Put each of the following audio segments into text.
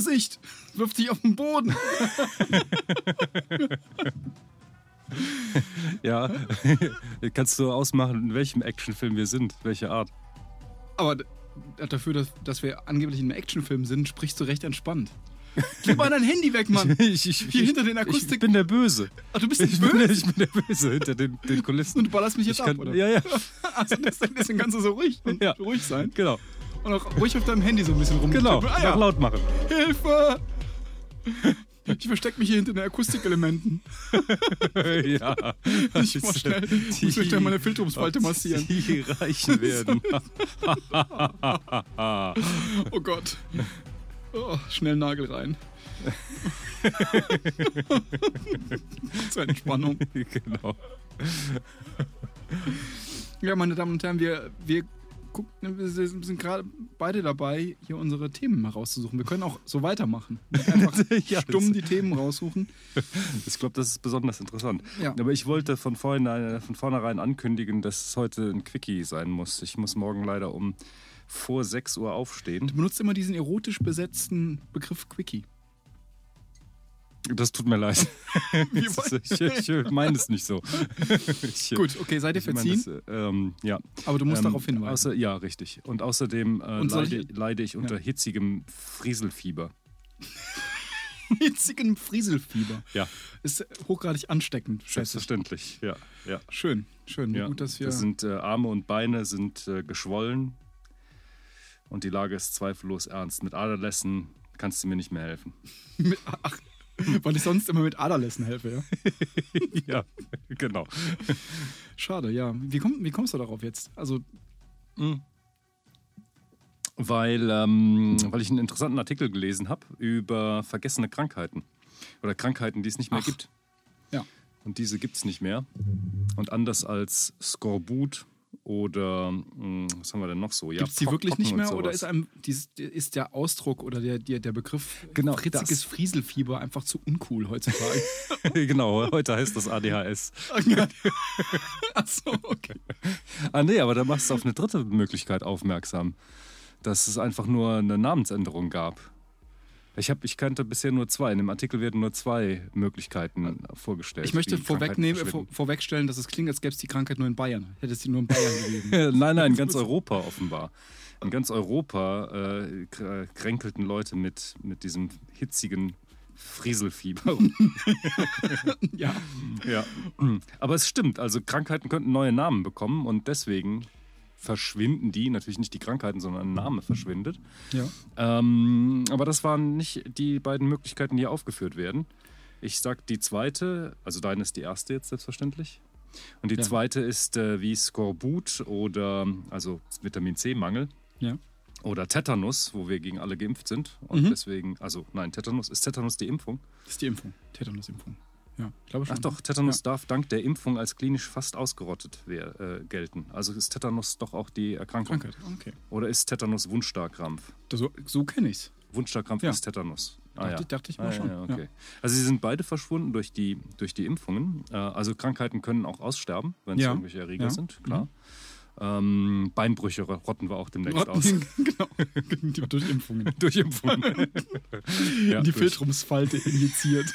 Vorsicht! Wirf dich auf den Boden! Ja, kannst du ausmachen, in welchem Actionfilm wir sind, welche Art. Aber dafür, dass, dass wir angeblich in einem Actionfilm sind, sprichst du recht entspannt. Gib mal dein Handy weg, Mann! Ich, ich, Hier ich, hinter den Ich Akustik- bin der Böse. Ach, du bist Ich nicht bin, der, böse ich bin der Böse hinter den, den Kulissen. und du ballerst mich jetzt Ich ab, kann, oder? ja, ja, Also deswegen, deswegen kannst du so ruhig, und Ja. ruhig sein. genau. Und auch ruhig auf deinem Handy so ein bisschen rum. Genau, Ah, ja. laut machen. Hilfe! Ich versteck mich hier hinter den Akustikelementen. ja. Ich muss schnell, ich muss schnell meine Filterumsfalte massieren. Die reichen werden. Oh Gott. Oh, schnell Nagel rein. Zur Entspannung. genau. Ja, meine Damen und Herren, wir, wir, gucken, wir sind gerade beide dabei, hier unsere Themen mal rauszusuchen. Wir können auch so weitermachen. Einfach Ja, stumm die Themen raussuchen. Ich glaube, das ist besonders interessant. Ja. Aber ich wollte von, vorhin, von vornherein ankündigen, dass es heute ein Quickie sein muss. Ich muss morgen leider um vor 6 Uhr aufstehen. Du benutzt immer diesen erotisch besetzten Begriff Quickie. Das tut mir leid. Ich, ich meine es nicht so. Ich, Gut, okay, seid ihr verziehen, das, äh, ähm, ja. aber du musst Ähm, darauf hinweisen. Außer, ja, richtig. Und außerdem äh, Und leide, ich- leide ich unter hitzigem Frieselfieber. hitzigen Frieselfieber. Ja, Ist hochgradig ansteckend. Selbstverständlich. Ja, ja. Schön, schön. ja. Gut, dass wir. das sind äh, Arme und Beine sind äh, geschwollen und die Lage ist zweifellos ernst. Mit Aderlässen kannst du mir nicht mehr helfen. ach, weil ich sonst immer mit Aderlässen helfe, ja. ja, genau. Schade, ja. Wie, komm, wie kommst du darauf jetzt? Also, Weil, ähm, weil ich einen interessanten Artikel gelesen habe über vergessene Krankheiten. Oder Krankheiten, die es nicht mehr Ach. gibt. ja. Und diese gibt es nicht mehr. Und anders als Skorbut oder mh, was haben wir denn noch so? Ja, Gibt es die wirklich Pocken nicht mehr oder ist, einem, ist der Ausdruck oder der, der, der Begriff Genau, fritziges das. Frieselfieber einfach zu uncool heutzutage? genau, heute heißt das ADHS. Achso, okay. Ah nee, aber da machst du auf eine dritte Möglichkeit aufmerksam, dass es einfach nur eine Namensänderung gab. Ich, hab, ich kannte bisher nur zwei. In dem Artikel werden nur zwei Möglichkeiten vorgestellt. Ich möchte vorwegnehmen, vor, vorwegstellen, dass es klingt, als gäbe es die Krankheit nur in Bayern. Hätte es die nur in Bayern gegeben. nein, nein, in ganz Europa offenbar. In ganz Europa äh, kr- kränkelten Leute mit, mit diesem hitzigen Frieselfieber. ja. ja. Aber es stimmt, also Krankheiten könnten neue Namen bekommen und deswegen verschwinden die, natürlich nicht die Krankheiten, sondern ein Name verschwindet. ja. Ähm, aber das waren nicht die beiden Möglichkeiten, die hier aufgeführt werden. Ich sag die zweite, also deine ist die erste jetzt selbstverständlich. Und die Ja. zweite ist äh, wie Skorbut oder also Vitamin C-Mangel Ja. oder Tetanus, wo wir gegen alle geimpft sind. Und Mhm. deswegen, also nein, Tetanus, ist Tetanus die Impfung? Das ist die Impfung. Tetanusimpfung. Ja, glaube schon. Ach doch, Tetanus darf dank der Impfung als klinisch fast ausgerottet wer, äh, gelten. Also ist Tetanus doch auch die Erkrankung. Krankheit. Okay. Oder ist Tetanus Wundstarkrampf? So, so kenne ich's. Wundstarkrampf Ja. ist Tetanus. Dachte, dachte ich mal Ah, schon. Ja, okay. Also sie sind beide verschwunden durch die, durch die Impfungen. Äh, also Krankheiten können auch aussterben, wenn es Ja. irgendwelche Erreger Ja. sind, klar. Ähm, Beinbrüche rotten wir auch demnächst aus. Rotten, genau. Die- durch Impfungen. durch Impfungen. ja, die durch- Filtrumsfalte injiziert.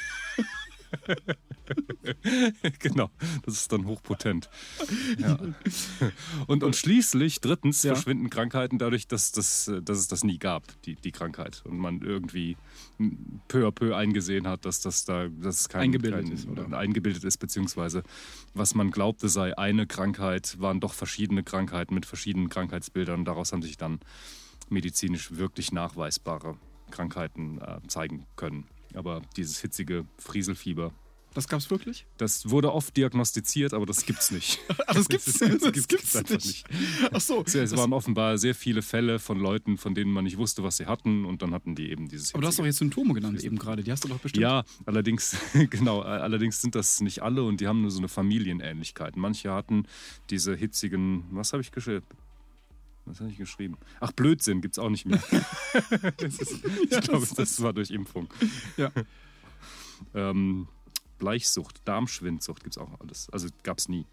genau, das ist dann hochpotent. Ja. Und, und schließlich, drittens, Ja. verschwinden Krankheiten dadurch, dass, das, dass es das nie gab, die, die Krankheit. Und man irgendwie peu à peu eingesehen hat, dass das da dass kein, Eingebildet kein, ist, oder? Eingebildet ist, beziehungsweise was man glaubte sei eine Krankheit, waren doch verschiedene Krankheiten mit verschiedenen Krankheitsbildern. Daraus haben sich dann medizinisch wirklich nachweisbare Krankheiten äh, zeigen können. Aber dieses hitzige Frieselfieber, Das gab's wirklich? das wurde oft diagnostiziert, aber das gibt's nicht. Ah, das gibt's, Das das, gibt's gibt's einfach nicht. Ach so. Es waren offenbar sehr viele Fälle von Leuten, von denen man nicht wusste, was sie hatten, und dann hatten die eben dieses. aber du hast doch jetzt Symptome genannt eben gerade. Die hast du doch bestimmt. ja, allerdings, genau, allerdings sind das nicht alle und die haben nur so eine Familienähnlichkeit. Manche hatten diese hitzigen, was habe ich geschrieben? Was habe ich geschrieben? Ach, Blödsinn gibt's auch nicht mehr. das ist, ich glaube, das war durch Impfung. Ja. Ähm, Bleichsucht, Darmschwindsucht gibt's auch alles. Also gab's nie.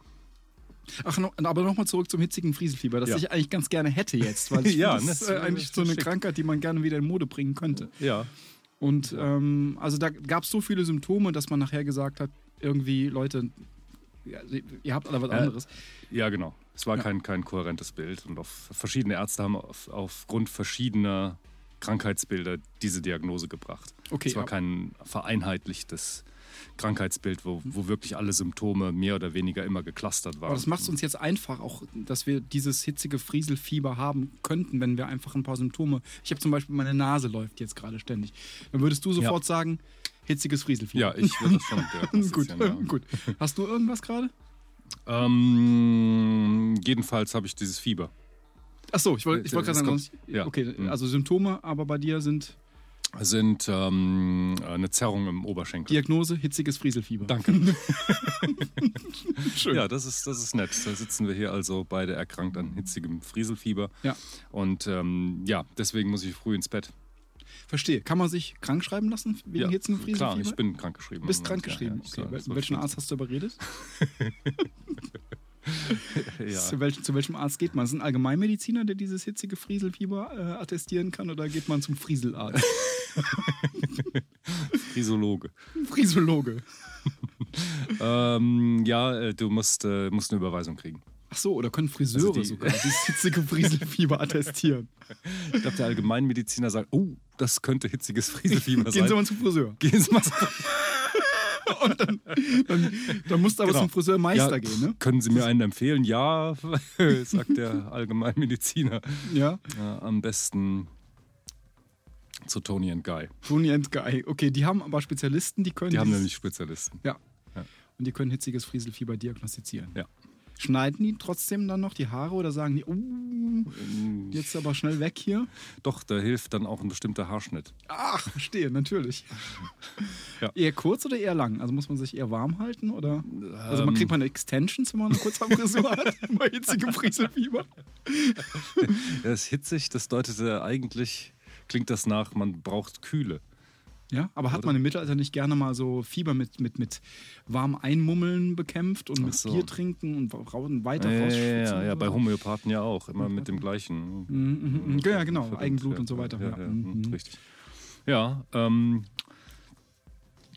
Ach, no, aber nochmal zurück zum hitzigen Frieselfieber, das Ja. ich eigentlich ganz gerne hätte jetzt, weil ich Ja, das das ist äh, ist eigentlich so eine schick. Krankheit, die man gerne wieder in Mode bringen könnte. Ja. Und ähm, also da gab es so viele Symptome, dass man nachher gesagt hat, irgendwie, Leute, ja, ihr habt alle was Äh, anderes. Ja, genau. Es war Ja. kein, kein kohärentes Bild. Und auf verschiedene Ärzte haben auf, aufgrund verschiedener Krankheitsbilder diese Diagnose gebracht. Okay, es war ab- kein vereinheitlichtes Krankheitsbild, wo, wo wirklich alle Symptome mehr oder weniger immer geclustert waren. Aber das macht es uns jetzt einfach, auch, dass wir dieses hitzige Frieselfieber haben könnten, wenn wir einfach ein paar Symptome. Ich habe zum Beispiel, meine Nase läuft jetzt gerade ständig. Dann würdest du sofort sagen, hitziges Frieselfieber. ja, ich würde das schon gut, ja. gut. Hast du irgendwas gerade? Ähm, jedenfalls habe ich dieses Fieber. Ach so, ich wollte ich wollt gerade sagen, sonst- ja. okay, Mhm. also Symptome, aber bei dir sind Sind ähm, eine Zerrung im Oberschenkel. Diagnose hitziges Frieselfieber. Danke. Schön. Ja, das ist, das ist nett. Da sitzen wir hier also beide erkrankt an hitzigem Frieselfieber. Ja. Und ähm, ja, deswegen muss ich früh ins Bett. Verstehe. Kann man sich krank schreiben lassen wegen ja, hitzigem Frieselfieber? Klar, ich bin krankgeschrieben. Bist im krank geschrieben. Ja, ja, okay. soll welchen Arzt hast du überredet? Ja. Zu, welchem, zu welchem Arzt geht man? Ist es ein Allgemeinmediziner, der dieses hitzige Frieselfieber äh, attestieren kann, oder geht man zum Frieselarzt? Frisologe. Friesologe. ähm, ja, äh, du musst, äh, musst eine Überweisung kriegen. Ach so, oder können Friseure Also die- sogar dieses hitzige Frieselfieber attestieren? Ich glaube, der Allgemeinmediziner sagt, oh, das könnte hitziges Frieselfieber Gehen Sie sein. mal zum Friseur. Gehen Sie mal Und dann, dann, dann musst du aber Genau. zum Friseurmeister Ja, gehen, ne? Können Sie mir einen empfehlen? Ja, sagt der Allgemeinmediziner. Ja. Ja, am besten zu Tony and Guy. Tony and Guy. Okay, die haben aber Spezialisten, die können. Die haben nämlich Spezialisten. Ja. Ja. Und die können hitziges Frieselfieber diagnostizieren. Ja. Schneiden die trotzdem dann noch die Haare oder sagen die, oh, jetzt aber schnell weg hier? Doch, da hilft dann auch ein bestimmter Haarschnitt. Ach, verstehe, natürlich. Ja. Eher kurz oder eher lang? Also muss man sich eher warm halten oder? Also man Ähm. kriegt man Extensions, wenn man eine Kurzhaarfrisur hat, bei hitzigem Frieselfieber. Das ist hitzig, das deutete eigentlich, klingt das nach, man braucht Kühle. Ja, aber hat Oder? man im Mittelalter nicht gerne mal so Fieber mit, mit, mit warm Einmummeln bekämpft und mit so. Bier trinken und weiter Ja, rausschwitzen? ja, ja, so? bei Homöopathen ja auch, immer mit dem gleichen. Mhm, mhm, mhm. Ja, genau, Verdammt, Eigenblut ja, und so weiter. Ja, Ja, ja, mhm. Richtig. Ja, ähm,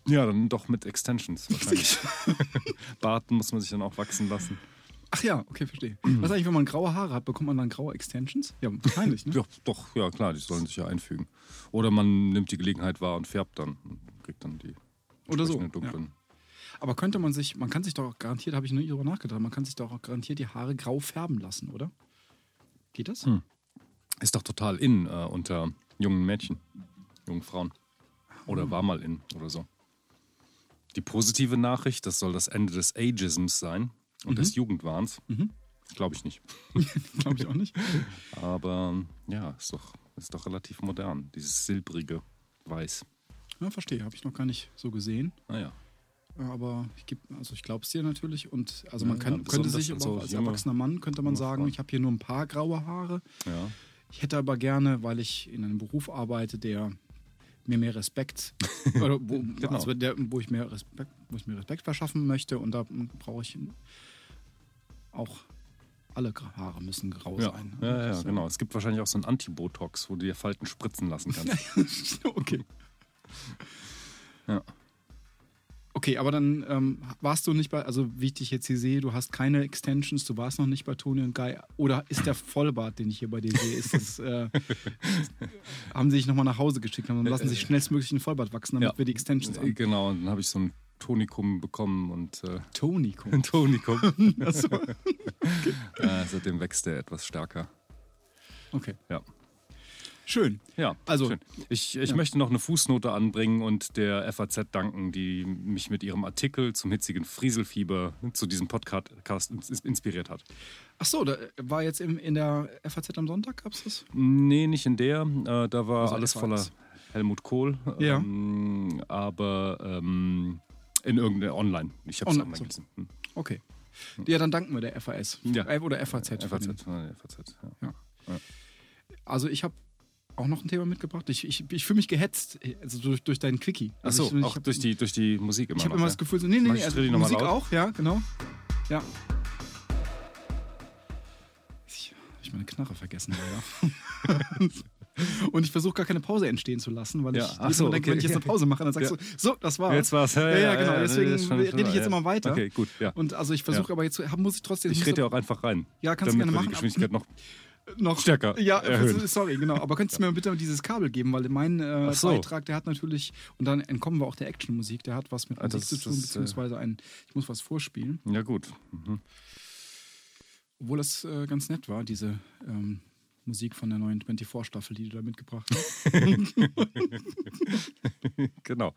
ja, dann doch mit Extensions wahrscheinlich. Bart muss man sich dann auch wachsen lassen. Ach ja, okay, verstehe. Was eigentlich, wenn man graue Haare hat, bekommt man dann graue Extensions? Ja, wahrscheinlich, ne? Ja, doch, ja klar, die sollen sich ja einfügen. Oder man nimmt die Gelegenheit wahr und färbt dann und kriegt dann die Oder so. dunklen. Aber könnte man sich, man kann sich doch auch garantiert, habe ich nie drüber nachgedacht, man kann sich doch auch garantiert die Haare grau färben lassen, oder? Geht das? Hm. Ist doch total in äh, unter jungen Mädchen, jungen Frauen. Oder Hm. war mal in oder so. Die positive Nachricht, das soll das Ende des Ageisms sein und des Jugendwahns. Mhm. Glaube ich nicht. Glaube ich auch nicht. Aber ja, ist doch, ist doch relativ modern, dieses silbrige Weiß. Ja, verstehe, habe ich noch gar nicht so gesehen. Naja. Aber ich geb, also ich glaube es dir natürlich. Und also man Ja, kann, ja, könnte sich aber so auch als junge- erwachsener Mann könnte man sagen, Frauen. ich habe hier nur ein paar graue Haare. Ja. Ich hätte aber gerne, weil ich in einem Beruf arbeite, der mir mehr Respekt, oder wo, Genau. also der, wo, ich mehr Respekt, wo ich mir Respekt verschaffen möchte und da brauche ich auch alle Haare müssen grau Ja, sein. ja, ja, Das, äh, genau. Es gibt wahrscheinlich auch so ein Antibotox, wo du dir Falten spritzen lassen kannst. okay. Ja. Okay, aber dann ähm, warst du nicht bei, also wie ich dich jetzt hier sehe, du hast keine Extensions, du warst noch nicht bei Toni und Guy. Oder ist der Vollbart, den ich hier bei dir sehe, ist das, äh, haben sie dich nochmal nach Hause geschickt und lassen sich schnellstmöglich einen Vollbart wachsen, damit Ja. wir die Extensions Äh, haben. Genau, und dann habe ich so ein Tonikum bekommen und äh, Toni, guck. ein Tonikum. Achso. äh, seitdem wächst er etwas stärker. Okay. Ja. Schön. Ja, Also, schön. Ich, ich ja. möchte noch eine Fußnote anbringen und der FAZ danken, die mich mit ihrem Artikel zum hitzigen Frieselfieber zu diesem Podcast ins- inspiriert hat. Achso, da war jetzt im, in der FAZ am Sonntag, gab's das? Nee, nicht in der. Äh, da war Also alles FAZ. voller Helmut Kohl. Ja. Ähm, aber ähm, in irgendeiner online. Ich habe es Online, gelesen. Hm. Okay. Ja, dann danken wir der FAS. Ja. Äh, Oder FAZ. FAZ. äh, FAZ ja. Also ich habe auch noch ein Thema mitgebracht. Ich, ich, ich fühle mich gehetzt, also durch, durch deinen Quickie. Also Achso, ich, auch ich hab, durch, die, durch die Musik immer Ich habe immer ja? das Gefühl, so, nee, nee, Mach nee, ich also Musik auch, ja, genau. Ja. meine Knarre vergessen, leider. Und ich versuche gar keine Pause entstehen zu lassen, weil Ja, ich ach so, denke, okay. wenn ich jetzt eine Pause mache, dann sagst Ja. du, so, das war's. Jetzt war's. Ja, ja, genau. Deswegen schon- rede ich jetzt ja. immer weiter. Okay, gut. Ja. Und also ich versuche Ja. aber jetzt, muss ich trotzdem. Ich rede ja auch einfach rein. Ja, kannst du gerne machen, die Geschwindigkeit noch. noch stärker Ja, erhöhen. sorry, genau. Aber könntest du mir bitte dieses Kabel geben, weil mein äh, so. Beitrag, der hat natürlich, und dann entkommen wir auch der Actionmusik, der hat was mit Ah, Musik das- zu tun, das, äh, beziehungsweise ein, ich muss was vorspielen. Ja, gut. Mhm. Obwohl das äh, ganz nett war, diese ähm, Musik von der neuen 24-Staffel, die du da mitgebracht hast. Genau.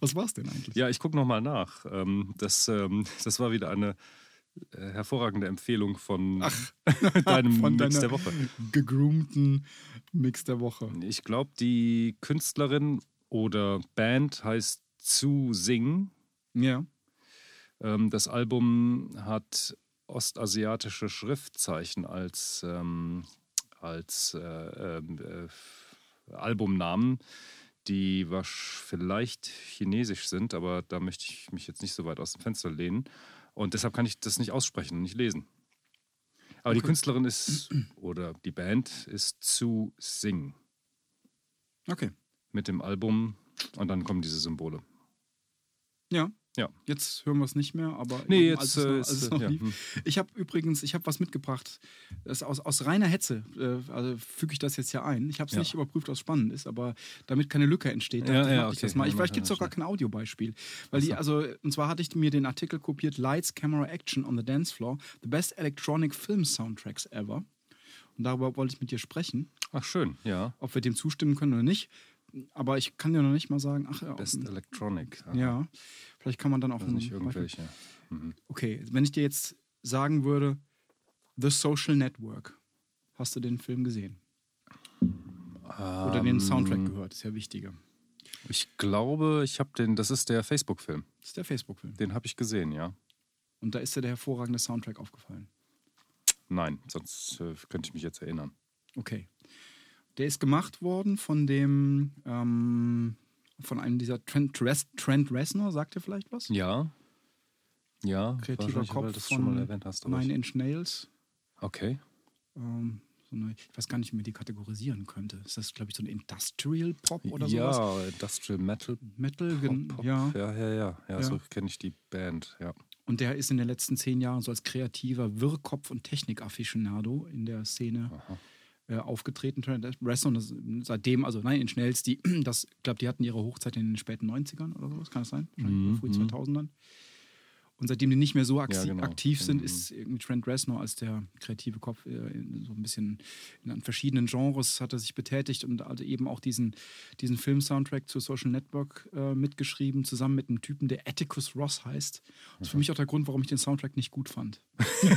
Was war es denn eigentlich? Ja, ich gucke nochmal nach. Ähm, das, ähm, das war wieder eine äh, hervorragende Empfehlung von deinem Von Mix der Woche. gegroomten Mix der Woche. Ich glaube, die Künstlerin oder Band heißt Zu Sing. Ja. Ähm, das Album hat ostasiatische Schriftzeichen als, ähm, als äh, ähm, äh, Albumnamen, die vielleicht chinesisch sind, aber da möchte ich mich jetzt nicht so weit aus dem Fenster lehnen. Und deshalb kann ich das nicht aussprechen und nicht lesen. Aber die Okay. Künstlerin ist, oder die Band ist Zu Sing Okay. mit dem Album und dann kommen diese Symbole. Ja. Ja. Jetzt hören wir es nicht mehr, aber Nee, jetzt, noch, äh, es ist, noch ja, lief. hm. Ich habe übrigens, ich habe was mitgebracht. Das aus, aus reiner Hetze, äh, also füge ich das jetzt ja ein. Ich habe es Ja. nicht überprüft, was spannend ist, aber damit keine Lücke entsteht, Ja, ja, mach ich okay. das mal. Ich, Ja, vielleicht gibt es doch gar kein Audiobeispiel. Weil die, also, und zwar hatte ich mir den Artikel kopiert, Lights, Camera, Action on the Dance Floor, the best electronic film soundtracks ever. Und darüber wollte ich mit dir sprechen, Ach, schön, ja. ob wir dem zustimmen können oder nicht. Aber ich kann dir noch nicht mal sagen, ach ja, Best Electronic. Aha. ja, vielleicht kann man dann auch Also nicht irgendwelche. Mhm. Okay, wenn ich dir jetzt sagen würde, The Social Network, hast du den Film gesehen? Oder den Soundtrack Ähm, gehört, ist ja wichtiger. Ich glaube, ich habe den, das ist der Facebook-Film. Das ist der Facebook-Film. Den habe ich gesehen, ja. Und da ist dir der hervorragende Soundtrack aufgefallen. Nein, sonst äh, könnte ich mich jetzt erinnern. Okay. Der ist gemacht worden von dem, ähm, von einem dieser Trent, Res Trent Reznor, sagt ihr vielleicht was? Ja. Ja, Kreativer weil Kopf du das schon mal von erwähnt hast. Nine Inch Nails. Okay. Ähm, so eine, ich weiß gar nicht, wie man die kategorisieren könnte. Ist das, glaube ich, so ein Industrial Pop oder ja, sowas? Industrial Metal. Metal, gen- Pop, Pop. ja. ja, ja, ja. Ja, Ja. so kenne ich die Band, ja. Und der ist in den letzten zehn Jahren so als kreativer Wirrkopf und Technik-Afficionado in der Szene Aha. Äh, aufgetreten. Trent Reznor, das, seitdem, also nein, in Schnells, die, das, ich glaube, die hatten ihre Hochzeit in den späten 90ern oder sowas, kann das sein? Wahrscheinlich Mhm, früh mhm. 2000ern. Und seitdem die nicht mehr so Ja, genau. aktiv sind, Mhm. ist irgendwie Trent Reznor als der kreative Kopf äh, in- so ein bisschen in verschiedenen Genres hat er sich betätigt und hatte eben auch diesen, diesen Film-Soundtrack zu Social Network äh, mitgeschrieben, zusammen mit einem Typen, der Atticus Ross heißt. Das ist für mich auch der Grund, warum ich den Soundtrack nicht gut fand.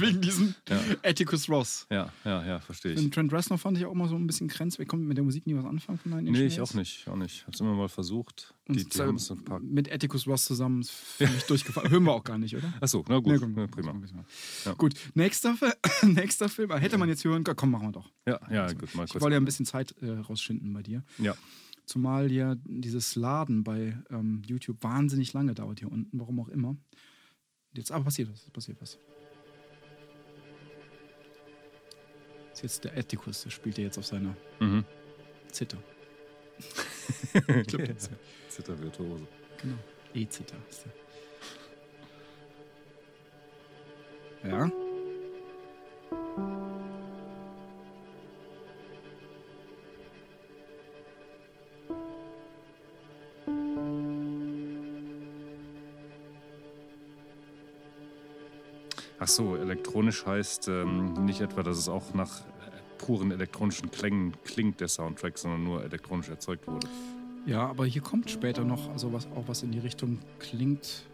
Wegen diesem Ja. Atticus Ross. Ja, ja, ja, verstehe ich. Den Trent Reznor fand ich auch immer so ein bisschen grenzwertig. Kommt mit der Musik nie was anfangen von Inch Nee, ich auch nicht, auch nicht. Hab's immer mal versucht. Die, die haben ein paar. mit Atticus Ross zusammen ist für mich durchgefallen. Hören wir auch gar nicht, oder? Achso, na gut, Nee, ja, prima. Ja. Gut, nächster, nächster Film. Ah, Hätte man jetzt hören können. Komm, machen wir doch. Ja, ja, gut, mal Ich kurz. wollte ja ein bisschen Zeit äh, rausschinden bei dir. Ja, Zumal ja dieses Laden bei ähm, YouTube wahnsinnig lange dauert hier unten, warum auch immer. Jetzt aber passiert was, passiert was. ist jetzt der Atticus, der spielt ja jetzt auf seiner mhm. Zither. ich glaube, Zittervirtuose. Genau. E-Zither ist der. Ja. Ach so, elektronisch heißt ähm, nicht etwa, dass es auch nach puren elektronischen Klängen klingt, der Soundtrack, sondern nur elektronisch erzeugt wurde. Ja, aber hier kommt später noch, also was auch was in die Richtung klingt,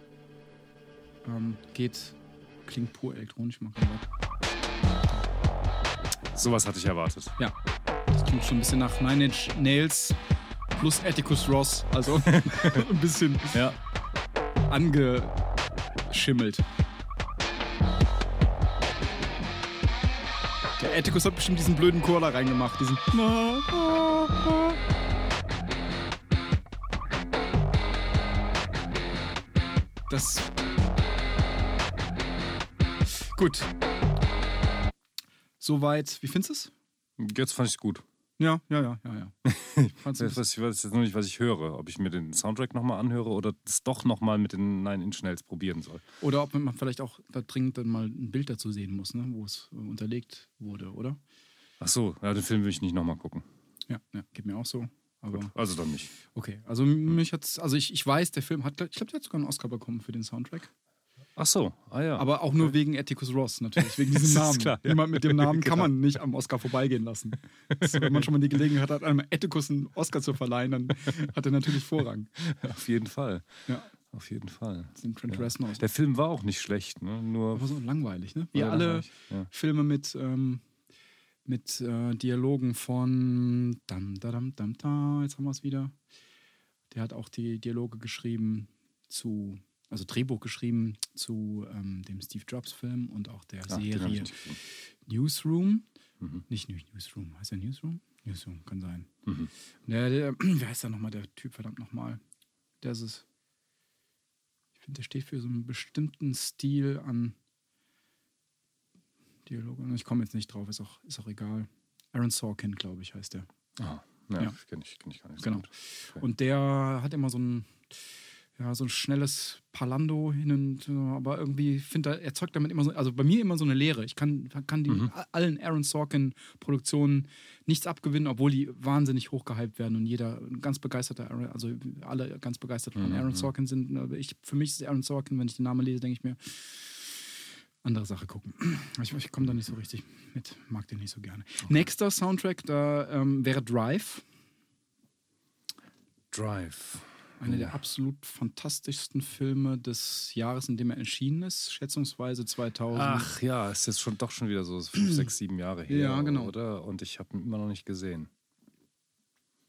ähm, geht, klingt pur elektronisch, kann sagen. Sowas hatte ich erwartet. Ja, das klingt schon ein bisschen nach Nine Inch Nails plus Atticus Ross, also ein bisschen Ja. angeschimmelt. Atticus hat bestimmt diesen blöden Chor da reingemacht, diesen. Das. Gut. soweit. Wie findest du es? Jetzt fand ich es gut. Ja, ja, ja, ja, ja. Weiß, ich weiß jetzt noch nicht, was ich höre. Ob ich mir den Soundtrack nochmal anhöre oder es doch nochmal mit den Nine Inch Nails probieren soll. Oder ob man vielleicht auch da dringend dann mal ein Bild dazu sehen muss, ne? wo es äh, unterlegt wurde, oder? Ach so, ja, den Film will ich nicht nochmal gucken. Ja, ja, geht mir auch so. Aber Gut, also dann nicht. okay, also mich hat's, also ich, ich weiß, der Film hat, ich glaube, der hat sogar einen Oscar bekommen für den Soundtrack. Ach so, ah ja. Aber auch nur wegen Atticus Ross natürlich, wegen diesem ist Namen. klar, ja. Jemand mit dem Namen kann Genau. man nicht am Oscar vorbeigehen lassen. Das, wenn man schon mal die Gelegenheit hat, einem Atticus einen Oscar zu verleihen, dann hat er natürlich Vorrang. auf jeden Fall. Ja, Auf jeden Fall. den Trent Ja. Reznor. Der Film war auch nicht schlecht, ne? Nur Aber so langweilig, ne? Wie Ja, alle ja. Filme mit, ähm, mit äh, Dialogen von dam, da, dam, dam, da, jetzt haben wir es wieder. Der hat auch die Dialoge geschrieben zu, also Drehbuch geschrieben zu ähm, dem Steve Jobs-Film und auch der ich Serie. Newsroom. Mhm. Nicht New- Newsroom, heißt der Newsroom? Newsroom, kann sein. Mhm. Der, der, wie heißt der nochmal, der Typ, verdammt nochmal? Der ist es. Ich finde, der steht für so einen bestimmten Stil an Dialogen. Ich komme jetzt nicht drauf, ist auch, ist auch egal. Aaron Sorkin, glaube ich, heißt der. Ah, ja, Ja. kenne ich, kenn ich gar nicht. Genau. So. Okay. Und der hat immer so ein, ja, so ein schnelles Palando hin und aber irgendwie finde er erzeugt damit immer so, also bei mir immer so eine Leere. Ich kann, kann die Mhm. allen Aaron Sorkin Produktionen nichts abgewinnen, obwohl die wahnsinnig hochgehypt werden und jeder ganz begeisterter Aaron, also alle ganz begeistert von Mhm, Aaron mhm. Sorkin sind. Aber ich, für mich ist Aaron Sorkin, wenn ich den Namen lese, denke ich mir, andere Sache gucken. Ich, ich komme da nicht so richtig mit, mag den nicht so gerne. Nächster Soundtrack, da ähm, wäre Drive. Drive. Einer der absolut fantastischsten Filme des Jahres, in dem er erschienen ist, schätzungsweise 2000. Ach ja, ist jetzt schon doch schon wieder so fünf, sechs, sieben Jahre her, Ja, genau. oder? Und ich habe ihn immer noch nicht gesehen.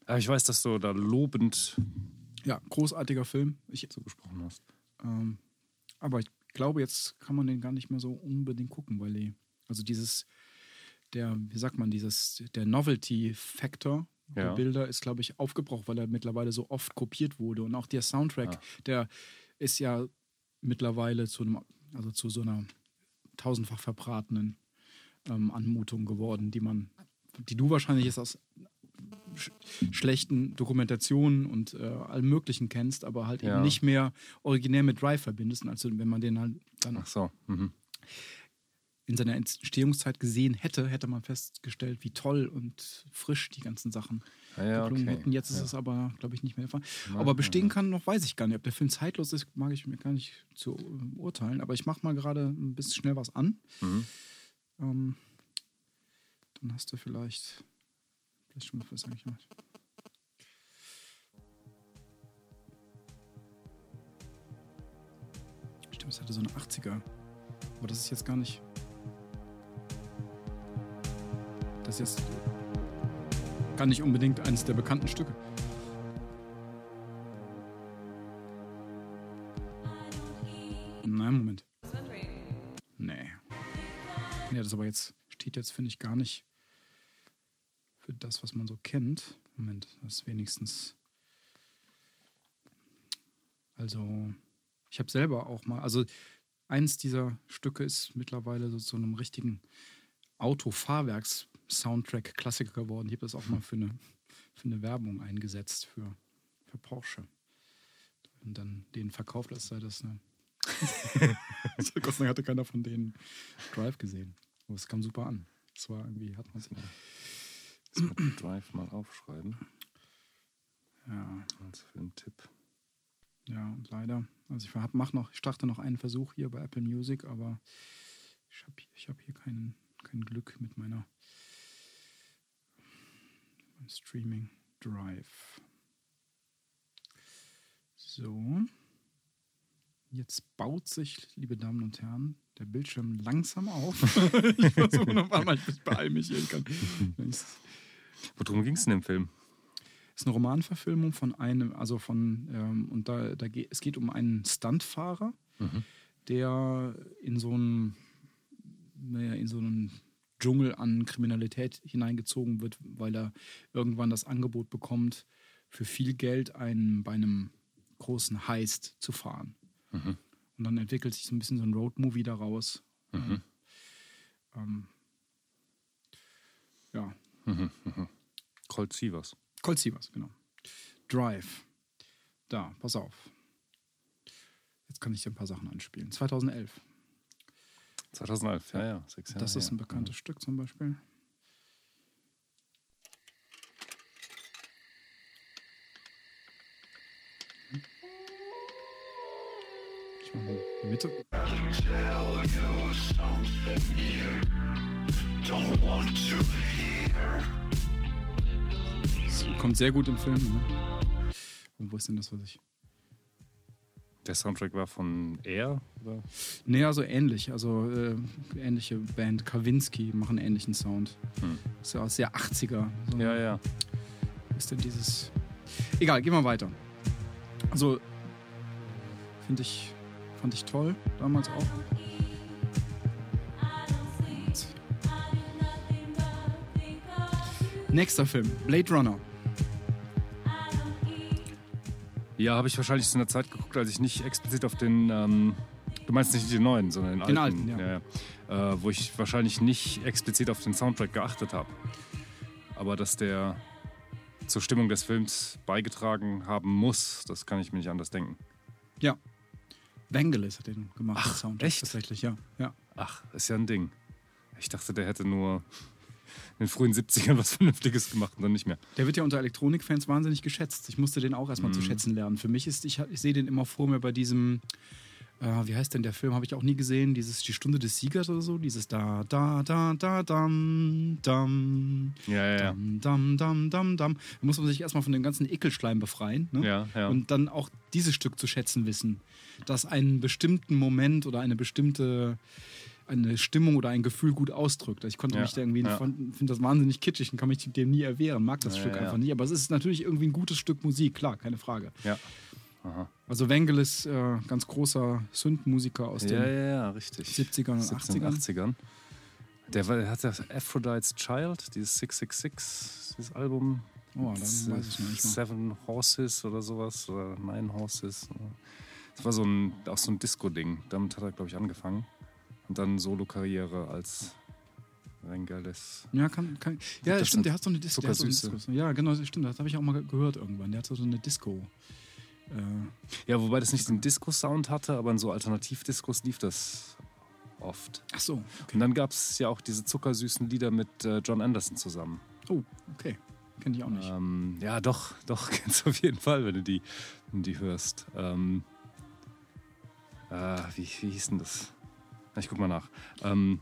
Aber ich weiß, dass du da lobend Ja, großartiger Film. Ich, so gesprochen hast. ähm, aber ich glaube, jetzt kann man den gar nicht mehr so unbedingt gucken, weil die, also dieses, der, wie sagt man, dieses, der Novelty-Factor der Ja. Bilder ist, glaube ich, aufgebraucht, weil er mittlerweile so oft kopiert wurde. Und auch der Soundtrack, Ah. der ist ja mittlerweile zu einem, also zu so einer tausendfach verbratenen ähm, Anmutung geworden, die man, die du wahrscheinlich jetzt aus sch schlechten Dokumentationen und äh, allem Möglichen kennst, aber halt Ja. eben nicht mehr originär mit Drive verbindest. Also wenn man den halt dann Ach so. Mhm. In seiner Entstehungszeit gesehen hätte, hätte man festgestellt, wie toll und frisch die ganzen Sachen Ah, ja, geklungen okay. hätten. Jetzt ist ja. es aber, glaube ich, nicht mehr der Fall. Nein, aber bestehen ja. kann noch, weiß ich gar nicht. Ob der Film zeitlos ist, mag ich mir gar nicht zu äh, urteilen. Aber ich mache mal gerade ein bisschen schnell was an. Mhm. Ähm, dann hast du vielleicht, vielleicht schon was eigentlich gemacht. Stimmt, es hatte so eine 80er. Aber das ist jetzt gar nicht. Ist jetzt gar nicht unbedingt eines der bekannten Stücke. Nein, Moment. Nee. Nee, das aber jetzt steht jetzt, finde ich, gar nicht für das, was man so kennt. Moment, das ist wenigstens. Also, ich habe selber auch mal, also eins dieser Stücke ist mittlerweile so zu einem richtigen Autofahrwerks-Soundtrack-Klassiker geworden. Ich habe das auch mal für eine, für eine Werbung eingesetzt für, für Porsche. Und dann den verkauft, als sei das eine. Gott sei Dank hatte keiner von denen Drive gesehen. Aber es kam super an. Es war irgendwie, hat man. Jetzt mal Drive mal aufschreiben Ja, als Filmtipp. ja, und leider. Also ich hab, mach noch, ich starte noch einen Versuch hier bei Apple Music, aber ich habe ich hab hier keinen, kein Glück mit meiner meinem Streaming Drive. So. Jetzt baut sich, liebe Damen und Herren, der Bildschirm langsam auf. ich versuche noch einmal, ich beeile mich hier. Kann, es Worum ging es denn im Film? ist eine Romanverfilmung von einem, also von, ähm, und da, da geht, es geht um einen Stuntfahrer, Mhm. der in so einen, naja, in so einen Dschungel an Kriminalität hineingezogen wird, weil er irgendwann das Angebot bekommt, für viel Geld einen, bei einem großen Heist zu fahren. Mhm. Und dann entwickelt sich so ein bisschen so ein Roadmovie daraus. Mhm. Ähm, ja, Colt Sievers. Colt Sievers, genau. Drive. Da, pass auf. Jetzt kann ich dir ein paar Sachen anspielen. 2011. 2011, ja, ja. Sechs Jahre das ist ein bekanntes Stück zum Beispiel. Ich mach mal die Mitte. Das kommt sehr gut im Film. Ne? Und wo ist denn das, was ich. Der Soundtrack war von Air, oder? Nee, also ähnlich. Also äh, ähnliche Band. Kawinski machen ähnlichen Sound. Hm. Ist ja aus der 80er. So Ja, ja. ist denn dieses. Egal, gehen wir weiter. Also, finde ich, fand ich toll, damals auch. Nächster Film, Blade Runner. Ja, habe ich wahrscheinlich zu einer Zeit geguckt, als ich nicht explizit auf den, ähm, du meinst nicht den neuen, sondern den, Den alten, alten, ja. ja. Äh, wo ich wahrscheinlich nicht explizit auf den Soundtrack geachtet habe. Aber dass der zur Stimmung des Films beigetragen haben muss, das kann ich mir nicht anders denken. Ja. Vangelis hat den gemacht, Ach, den Soundtrack. echt? Tatsächlich, ja. ja. Ach, ist ja ein Ding. Ich dachte, der hätte nur in den frühen 70ern was Vernünftiges gemacht und dann nicht mehr. Der wird ja unter Elektronikfans wahnsinnig geschätzt. Ich musste den auch erstmal Mhm. zu schätzen lernen. Für mich ist, ich, ich sehe den immer vor mir bei diesem, äh, wie heißt denn der Film, habe ich auch nie gesehen, dieses Die Stunde des Siegers oder so, dieses da, da, da, da, dam, dam, Ja, ja, dam, dam, dam, dam, dam. Da muss man sich erstmal von dem ganzen Ekelschleim befreien. Ne? Ja, ja. Und dann auch dieses Stück zu schätzen wissen, dass einen bestimmten Moment oder eine bestimmte eine Stimmung oder ein Gefühl gut ausdrückt. Ich konnte Ja, mich da irgendwie, ja. finde das wahnsinnig kitschig und kann mich dem nie erwehren, mag das Ja, Stück ja, einfach nicht. Aber es ist natürlich irgendwie ein gutes Stück Musik, klar, keine Frage. ja. Aha. Also Vangelis, äh, ganz großer Synth-Musiker aus Ja, den ja, ja, richtig. 70ern und 70ern, 80ern. 80ern. Der, war, der hat das Aphrodite's Child, dieses 666, dieses Album. Oh, dann weiß ich noch nicht mal. Seven Horses oder sowas, oder Nine Horses. Das war so ein, auch so ein Disco-Ding. Damit hat er, glaube ich, angefangen. Und dann Solo-Karriere als Vangelis. Ja, kann, kann, ja das stimmt, der hat so eine Disco. der hat so. Disco. Ja, genau, das stimmt, das habe ich auch mal ge- gehört irgendwann. Der hat so eine Disco. Äh, Ja, wobei das nicht den Disco-Sound hatte, aber in so Alternativ-Discos lief das oft. ach so, Und dann gab es ja auch diese zuckersüßen Lieder mit äh, John Anderson zusammen. oh, okay. Kenne ich auch nicht. Ähm, ja, doch, doch, kennst du auf jeden Fall, wenn du die, wenn du die hörst. Ähm, äh, wie, wie hieß denn das? Ich guck mal nach. Ähm,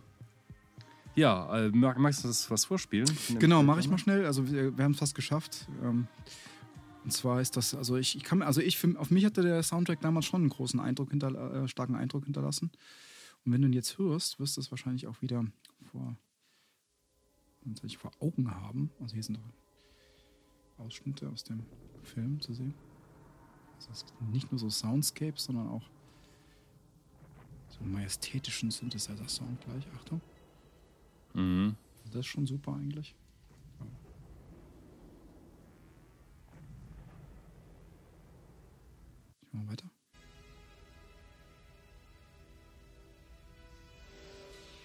ja, äh, mag, magst du das was vorspielen? Genau, mache ich mal schnell. Also wir, wir haben es fast geschafft. Ähm, und zwar ist das, also ich, ich kann, also ich, für, auf mich hatte der Soundtrack damals schon einen großen Eindruck hinter, äh, starken Eindruck hinterlassen. Und wenn du ihn jetzt hörst, wirst du es wahrscheinlich auch wieder vor, ich vor Augen haben. Also hier sind noch Ausschnitte aus dem Film zu sehen. Also es sind nicht nur so Soundscapes, sondern auch majestätischen Synthesizer-Sound gleich. Achtung. Mhm. Das ist schon super eigentlich. Ich mach mal weiter.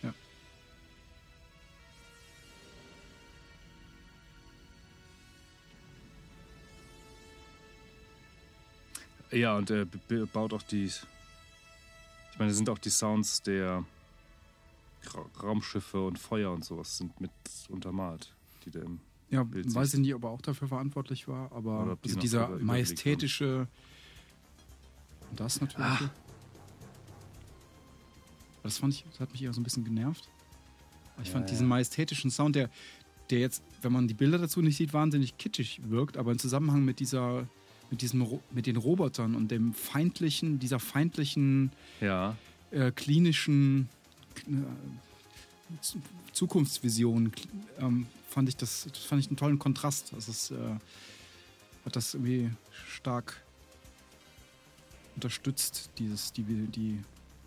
Ja. Ja, und er b- baut auch die. Ich meine, sind auch die Sounds der Ra Raumschiffe und Feuer und sowas sind mit untermalt, die der im Ja, Bild weiß ich nicht, ob er auch dafür verantwortlich war, aber die also dieser majestätische. Und das natürlich. Ah. Das fand ich, das hat mich eher so ein bisschen genervt. Aber Ich Ja, fand ja. diesen majestätischen Sound, der, der jetzt, wenn man die Bilder dazu nicht sieht, wahnsinnig kitschig wirkt, aber im Zusammenhang mit dieser, mit diesem, Ro- mit den Robotern und dem feindlichen, dieser feindlichen, Ja, äh, klinischen äh, Zukunftsvision ähm, fand ich das, das fand ich einen tollen Kontrast. Also es äh, hat das irgendwie stark unterstützt, dieses, die, die,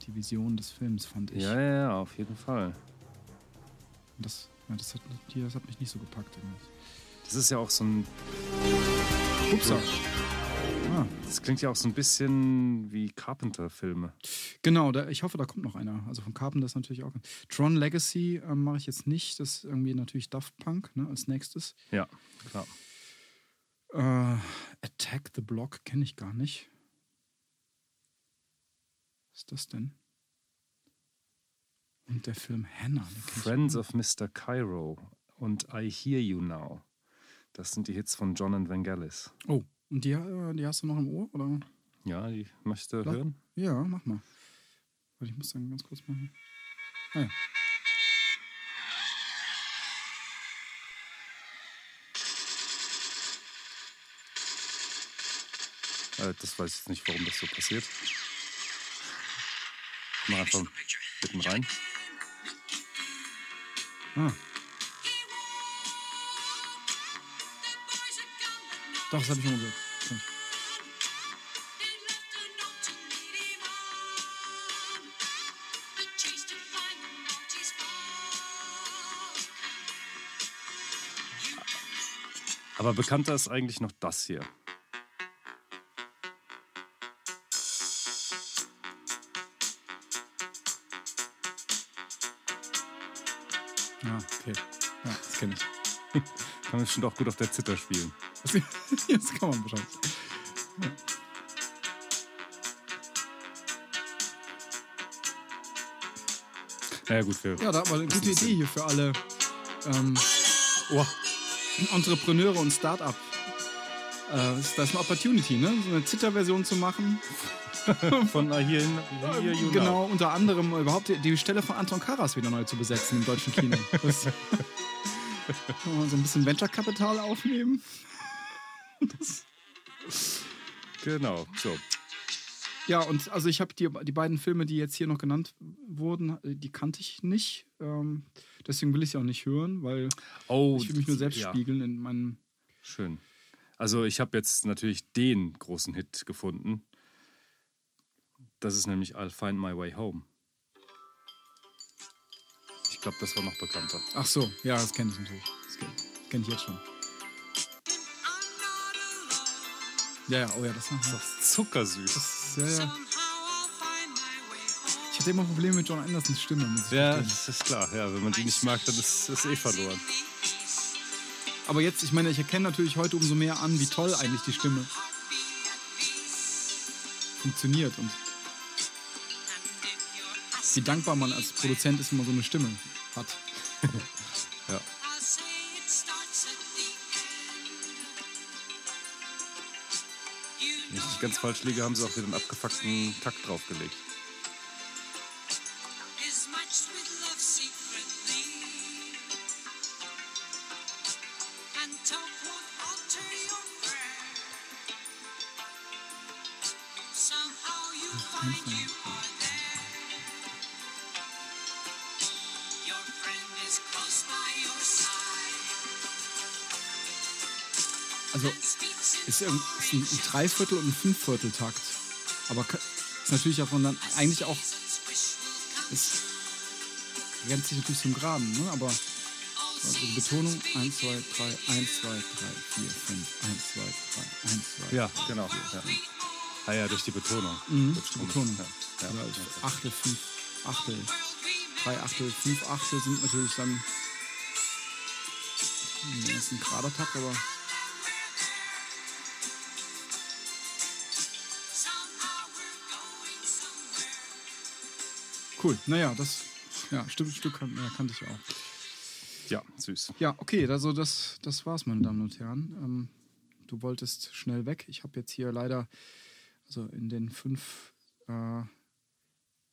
die Vision des Films, fand ich. ja, ja, ja, auf jeden Fall. Das, ja, das, hat, das hat mich nicht so gepackt. irgendwie. Das ist ja auch so ein. Upsa. Ah, Das klingt ja auch so ein bisschen wie Carpenter-Filme. genau, da, ich hoffe, da kommt noch einer. Also von Carpenter ist natürlich auch. Tron Legacy ähm, mache ich jetzt nicht. Das ist irgendwie natürlich Daft Punk ne, als nächstes. Ja, klar. Äh, Attack the Block kenne ich gar nicht. Was ist das denn? Und der Film Hannah. Friends of Mr. Cairo und I Hear You Now. Das sind die Hits von John and Vangelis. Oh, und die, äh, die hast du noch im Ohr? Oder? Ja, die möchtest du Klar. hören? Ja, mach mal. Warte, ich muss dann ganz kurz machen. Ah, ja. Äh, das weiß ich jetzt nicht, warum das so passiert. Ich mach einfach mitten rein. Ah. Doch, das habe ich schon mal gehört. Aber bekannter ist eigentlich noch das hier. Ja, okay. Ja, das kenne ich. Kann man bestimmt auch gut auf der Zither spielen. Das kann man wahrscheinlich. Naja, gut, wir. Ja, da war eine gute Idee hier für alle ähm, oh, Entrepreneure und Start-up. Äh, das ist- eine Opportunity, ne? So eine Zitterversion zu machen. Von Hear, I hear You genau, unter anderem überhaupt die, die Stelle von Anton Karas wieder neu zu besetzen im deutschen Kino. Das, kann man so ein bisschen Venture-Kapital aufnehmen. Genau, so. Ja, und also ich habe die, die beiden Filme, die jetzt hier noch genannt wurden, die kannte ich nicht. Ähm, deswegen will ich sie auch nicht hören, weil Oh, ich will mich nur selbst ja, spiegeln in meinem. Schön. Also, ich habe jetzt natürlich den großen Hit gefunden. Das ist nämlich I'll Find My Way Home. Ich glaube, das war noch bekannter. Ach so, ja, das kenne ich natürlich. Das kenne kenn ich jetzt schon. Ja, ja, oh ja, das ist ist zuckersüß. das, ja, ja. Ich hatte immer Probleme mit John Andersons Stimme. Ja, gestehen. das ist klar. Ja, wenn man die nicht mag, dann ist das eh verloren. Aber jetzt, ich meine, ich erkenne natürlich heute umso mehr an, wie toll eigentlich die Stimme funktioniert und wie dankbar man als Produzent ist, wenn man so eine Stimme hat. Ja. Ich ganz falsch liege, haben sie auch wieder einen abgefuckten Takt draufgelegt. Somehow you find you are there. Your friend is close by your side. Also ist, irgend- ist ein, ein Dreiviertel- und ein Fünfvierteltakt. Aber ist natürlich davon dann eigentlich auch. Es grenzt sich natürlich zum Geraden, ne? Aber also die Betonung 1, 2, 3, 1, 2, 3, 4, 5, 1, 2, 3, 1, 2. Ja, genau. Ja. Ah ja, durch die Betonung. Mhm, Durch die Betonung. Ja. Ja. Oder Achtel, fünf Achtel, drei Achtel, fünf Achtel sind natürlich dann. Das ist ein gerader Takt, aber. Cool, naja, das. Ja, Stück, Stück kan- ja, kannte ich auch. ja, süß. Ja, okay, also das, das war's, meine Damen und Herren. Ähm, du wolltest schnell weg. Ich habe jetzt hier leider, also in den fünf äh,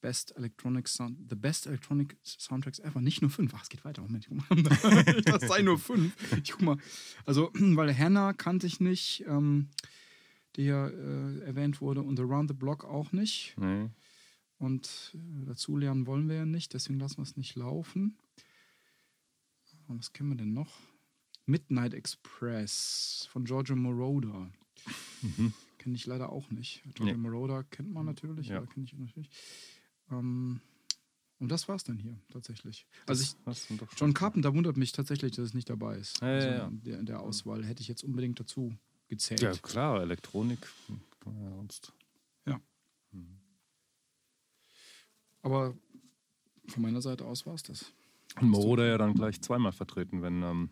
Best Electronic Sound, The Best Electronic Soundtracks ever, nicht nur fünf. Ach, es geht weiter. Moment, das sei nur fünf. Ich guck mal. Also, weil Hannah kannte ich nicht, ähm, der hier äh, erwähnt wurde, und Around the Block auch nicht. Nee. Und äh, dazu lernen wollen wir ja nicht, deswegen lassen wir es nicht laufen. Und was kennen wir denn noch? Midnight Express von Giorgio Moroder. Kenne ich leider auch nicht. Giorgio Nee. Moroder kennt man natürlich, Ja. kenne ich natürlich. Ähm, und das war's dann hier tatsächlich. Also ich, John Carpenter wundert mich tatsächlich, dass es nicht dabei ist. Ja, ja, also ja. in der, der Auswahl hätte ich jetzt unbedingt dazu gezählt. Ja, klar, Elektronik. hm, ja sonst. Aber von meiner Seite aus war es das. Und Moroder ja dann gleich zweimal vertreten, wenn ähm,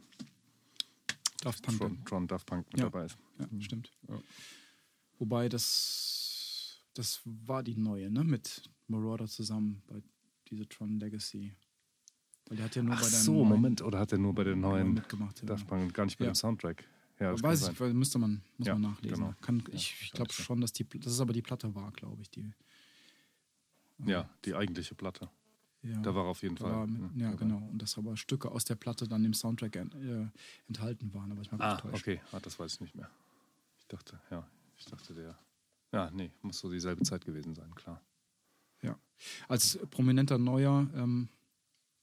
Daft Punk. Tron, Tron Daft Punk mit Ja. dabei ist. Ja, stimmt. Wobei das, das war die neue, ne? Mit Marauder zusammen bei diese Tron Legacy. Weil der hat ja nur Ach bei der so, neuen Moment. Oder hat er nur bei den neuen mitgemacht. Ja. Daft Punk und gar nicht bei Ja. dem Soundtrack? Ja, das Weiß ich, weil müsste man, muss Ja, man nachlesen. genau. Kann, Ja, ich ich glaub glaube ja. schon, dass die, dass es aber die Platte war, glaube ich. Die, Ja, die eigentliche Platte. ja, Da war auf jeden Fall. war mit, hm, ja, dabei. genau. Und dass aber Stücke aus der Platte dann im Soundtrack en, äh, enthalten waren. Aber ich mag Ah, getäuscht. okay. Ah, das weiß ich nicht mehr. Ich dachte, ja, ich dachte der. Ja, nee, muss so dieselbe Zeit gewesen sein, klar. Ja. Als prominenter neuer ähm,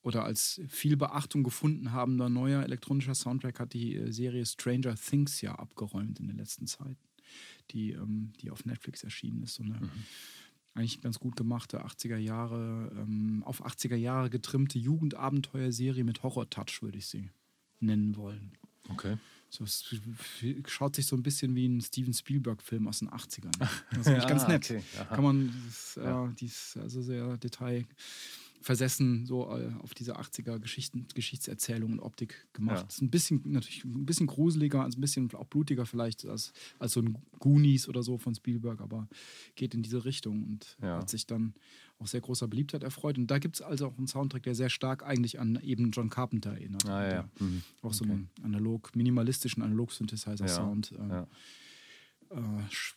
oder als viel Beachtung gefunden habender neuer elektronischer Soundtrack hat die äh, Serie Stranger Things ja abgeräumt in den letzten Zeiten, die, ähm, die auf Netflix erschienen ist. So eine eigentlich ganz gut gemachte 80er Jahre, ähm, auf 80er Jahre getrimmte Jugendabenteuerserie mit Horror-Touch, würde ich sie nennen wollen. Okay. So, es schaut sich so ein bisschen wie ein Steven Spielberg-Film aus den 80ern. Das ist eigentlich ganz Ah, nett. okay. Kann man, das, Ja. äh, die ist also sehr detailversessen so äh, auf diese 80er Geschichten, Geschichtserzählung und Optik gemacht. Ja. Ist ein bisschen natürlich ein bisschen gruseliger, also ein bisschen auch blutiger vielleicht als, als so ein Goonies oder so von Spielberg, aber geht in diese Richtung und Ja. hat sich dann auch sehr großer Beliebtheit erfreut. Und da gibt es also auch einen Soundtrack, der sehr stark eigentlich an eben John Carpenter erinnert. Ah, ja. Mhm. auch so Okay. einen analog, minimalistischen Analog-Synthesizer-Sound äh, Ja. äh, sch-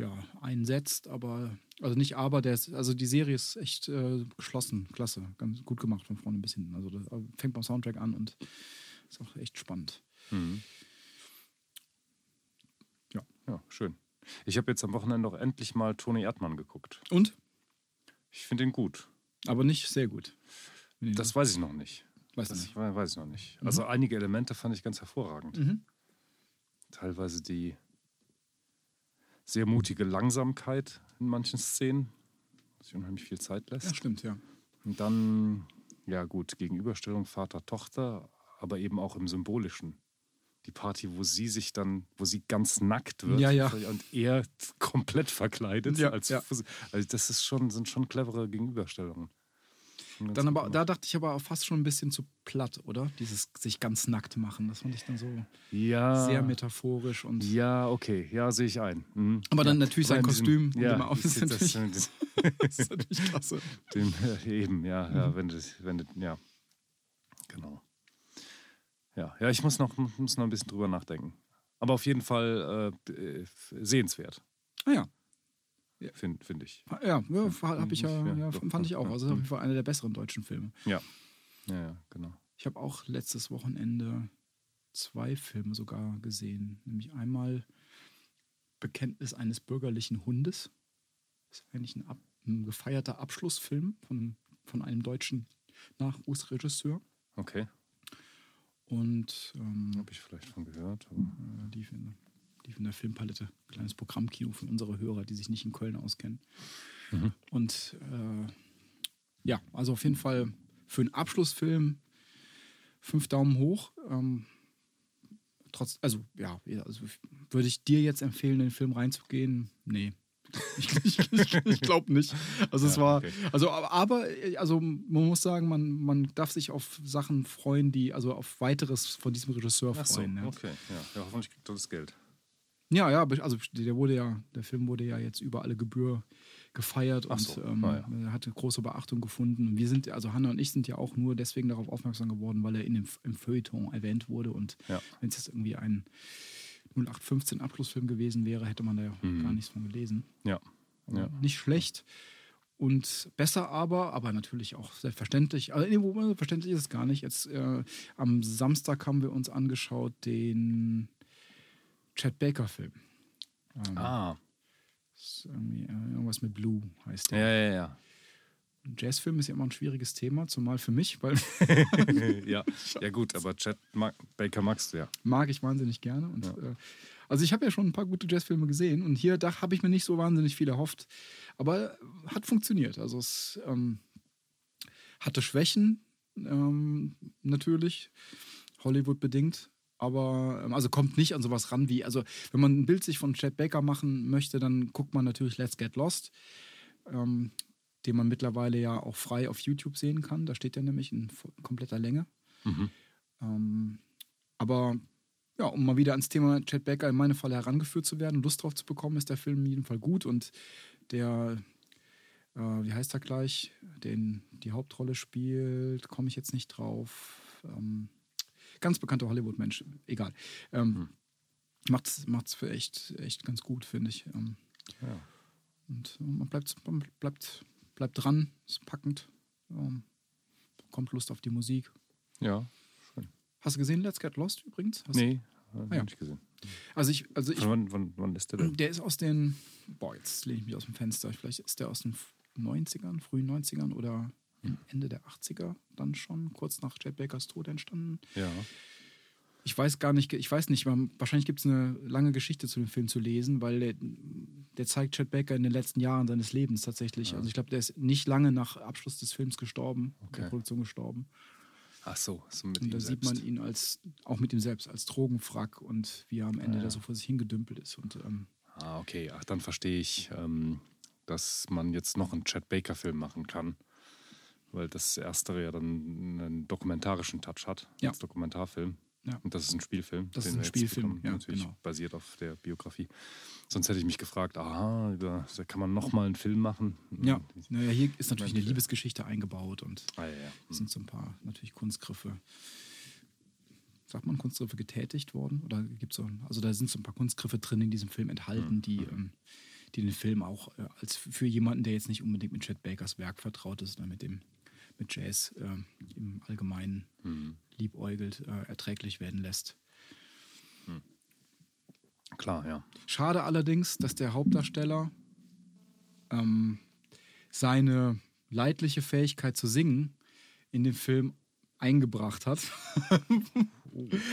ja, einsetzt, aber also nicht aber, der ist, also die Serie ist echt äh, geschlossen, klasse, ganz gut gemacht von vorne bis hinten. Also das äh, fängt beim Soundtrack an und ist auch echt spannend. Mhm. Ja. Ja, schön. Ich habe jetzt am Wochenende auch endlich mal Toni Erdmann geguckt. Und? Ich finde ihn gut. Aber nicht sehr gut. Das weiß ich noch nicht. weiß Das nicht. we- weiß ich noch nicht. Also einige Elemente fand ich ganz hervorragend. Mhm. Teilweise die sehr mutige Langsamkeit in manchen Szenen, was sich unheimlich viel Zeit Ja, lässt. stimmt, ja. Und dann, ja gut, Gegenüberstellung Vater-Tochter, aber eben auch im Symbolischen. Die Party, wo sie sich dann, wo sie ganz nackt wird Ja, ja. und er komplett verkleidet. Ja, als, ja. Also das ist schon, sind schon clevere Gegenüberstellungen. Dann aber, gemacht. da dachte ich aber auch fast schon ein bisschen zu platt, oder? Dieses sich ganz nackt machen. Das fand ich dann so ja, sehr metaphorisch und. Ja, okay, ja, sehe ich ein. Mhm. Aber dann ja. natürlich sein Kostüm, diesem- ja, dem er auf- das, ist das, natürlich- das, Das ist natürlich klasse. den, äh, eben, ja, Mhm. ja, wenn du, wenn du, ja, genau. Ja, ja, ich muss noch, muss noch ein bisschen drüber nachdenken. Aber auf jeden Fall äh, äh, sehenswert, Ah ja. Finde find ich. Ja, ja habe ich ja, Ja, ja, doch, fand ich auch. ja. Also auf jeden Fall einer der besseren deutschen Filme. Ja, ja, ja genau. Ich habe auch letztes Wochenende zwei Filme sogar gesehen. Nämlich einmal Bekenntnis eines bürgerlichen Hundes. Das ist eigentlich ein, ab, ein gefeierter Abschlussfilm von, von einem deutschen Nachwuchsregisseur. Okay, Und ähm, habe ich vielleicht von gehört. Äh, lief, in, lief in der Filmpalette. Kleines Programmkino für unsere Hörer, die sich nicht in Köln auskennen. Mhm. Und äh, ja, also auf jeden Fall für einen Abschlussfilm fünf Daumen hoch. Ähm, trotz, also ja, also würde ich dir jetzt empfehlen, in den Film reinzugehen? Nee. Ich, ich, ich, ich glaube nicht. Also es Ja, war, okay. also aber, also man muss sagen, man, man darf sich auf Sachen freuen, die, also auf weiteres von diesem Regisseur Ach so, freuen. ja. okay, ja. ja, hoffentlich kriegt er das Geld. Ja, ja, also der wurde ja, der Film wurde ja jetzt über alle Gebühr gefeiert Ach und so, ähm, ah ja. er hatte große Beachtung gefunden. Und wir sind, also Hanna und ich sind ja auch nur deswegen darauf aufmerksam geworden, weil er in dem, im Feuilleton erwähnt wurde. Und Ja. wenn es jetzt irgendwie ein 0815 Abschlussfilm gewesen wäre, hätte man da ja Mhm. gar nichts von gelesen. Ja, Aber ja. Nicht schlecht. Und besser aber, aber natürlich auch selbstverständlich. Also, nee, verständlich ist es gar nicht. Jetzt äh, am Samstag haben wir uns angeschaut den Chad Baker-Film. Ähm, Ah, ist irgendwie, äh, irgendwas mit Blue heißt ja, der. ja, ja. Ein Jazzfilm ist ja immer ein schwieriges Thema, zumal für mich, weil ja. ja, gut, aber Chad Ma Baker magst du ja. mag ich wahnsinnig gerne. Und, Ja. äh, also ich habe ja schon ein paar gute Jazzfilme gesehen und hier da habe ich mir nicht so wahnsinnig viel erhofft. Aber hat funktioniert. Also es ähm, hatte Schwächen, ähm, natürlich, Hollywood bedingt. Aber ähm, also kommt nicht an sowas ran wie, also wenn man ein Bild sich von Chad Baker machen möchte, dann guckt man natürlich Let's Get Lost, ähm, den man mittlerweile ja auch frei auf YouTube sehen kann. Da steht er nämlich in kompletter Länge. Mhm. Ähm, aber ja, um mal wieder ans Thema Chad Baker in meinem Fall herangeführt zu werden, Lust drauf zu bekommen, ist der Film in jedem Fall gut und der, äh, wie heißt er gleich, den die Hauptrolle spielt, komme ich jetzt nicht drauf. Ähm, ganz bekannter Hollywood-Mensch, egal. Ähm, Macht's, macht's für echt, echt ganz gut, finde ich. Ähm, Ja. und äh, man bleibt, man bleibt, bleibt dran, ist packend, ähm, bekommt Lust auf die Musik. ja. Hast du gesehen Let's Get Lost übrigens? Hast Nee, habe Ah, ja. ich nicht gesehen. Also ich, also ich, wann, wann, wann ist der denn? der ist aus den, boah, jetzt lehne ich mich aus dem Fenster. Vielleicht ist der aus den 90ern, frühen 90ern oder Ende der 80er dann schon, kurz nach Chad Bakers Tod entstanden. Ja. Ich weiß gar nicht, ich weiß nicht, wahrscheinlich gibt es eine lange Geschichte zu dem Film zu lesen, weil der, der zeigt Chad Baker in den letzten Jahren seines Lebens tatsächlich. Also ich glaube, der ist nicht lange nach Abschluss des Films gestorben, Okay. der Produktion gestorben. Ach so, so mit Und da sieht man ihn als, auch mit ihm selbst, als Drogenfrack und wie er am Ende Ah, ja. da so vor sich hingedümpelt ist. Und ähm, Ah, okay. Ach, dann verstehe ich, ähm, dass man jetzt noch einen Chad Baker-Film machen kann. Weil das Erstere ja dann einen dokumentarischen Touch hat, Ja. als Dokumentarfilm. Ja. Und das ist ein Spielfilm. Das ist ein Spielfilm, bekommen, ja, Natürlich genau. basiert auf der Biografie. Sonst hätte ich mich gefragt, aha, da kann man nochmal einen Film machen. Ja, naja, hier ist natürlich eine Liebesgeschichte eingebaut und Ah, ja, ja. es sind so ein paar natürlich Kunstgriffe. Sagt man Kunstgriffe getätigt worden? Oder gibt's so, also da sind so ein paar Kunstgriffe drin in diesem Film enthalten, die, ähm, die den Film auch äh, als für jemanden, der jetzt nicht unbedingt mit Chet Bakers Werk vertraut ist oder mit dem mit Jazz äh, im Allgemeinen liebäugelt, äh, erträglich werden lässt. Klar, ja. Schade allerdings, dass der Hauptdarsteller ähm, seine leidliche Fähigkeit zu singen in den Film eingebracht hat.